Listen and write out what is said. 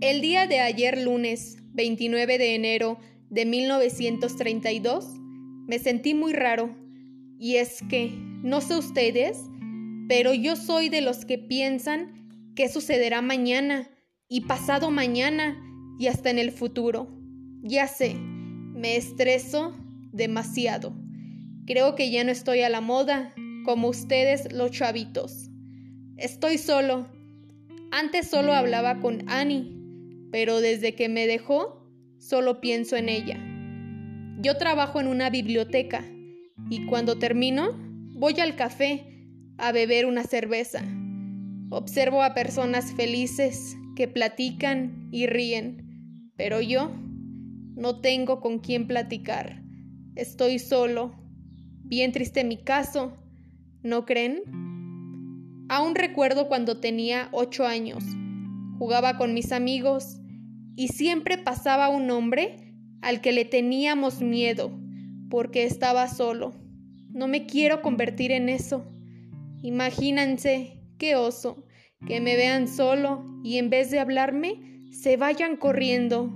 El día de ayer lunes 29 de enero de 1932 me sentí muy raro. Y es que, no sé ustedes, pero yo soy de los que piensan que sucederá mañana y pasado mañana y hasta en el futuro. Ya sé, me estreso demasiado. Creo que ya no estoy a la moda, como ustedes los chavitos. Estoy solo. Antes solo hablaba con Annie, pero desde que me dejó, solo pienso en ella. Yo trabajo en una biblioteca y cuando termino, voy al café a beber una cerveza. Observo a personas felices que platican y ríen, pero yo no tengo con quién platicar. Estoy solo. Bien triste mi caso, ¿no creen? Aún recuerdo cuando tenía ocho años. Jugaba con mis amigos y siempre pasaba un hombre al que le teníamos miedo porque estaba solo. No me quiero convertir en eso. Imagínense qué oso que me vean solo y en vez de hablarme, se vayan corriendo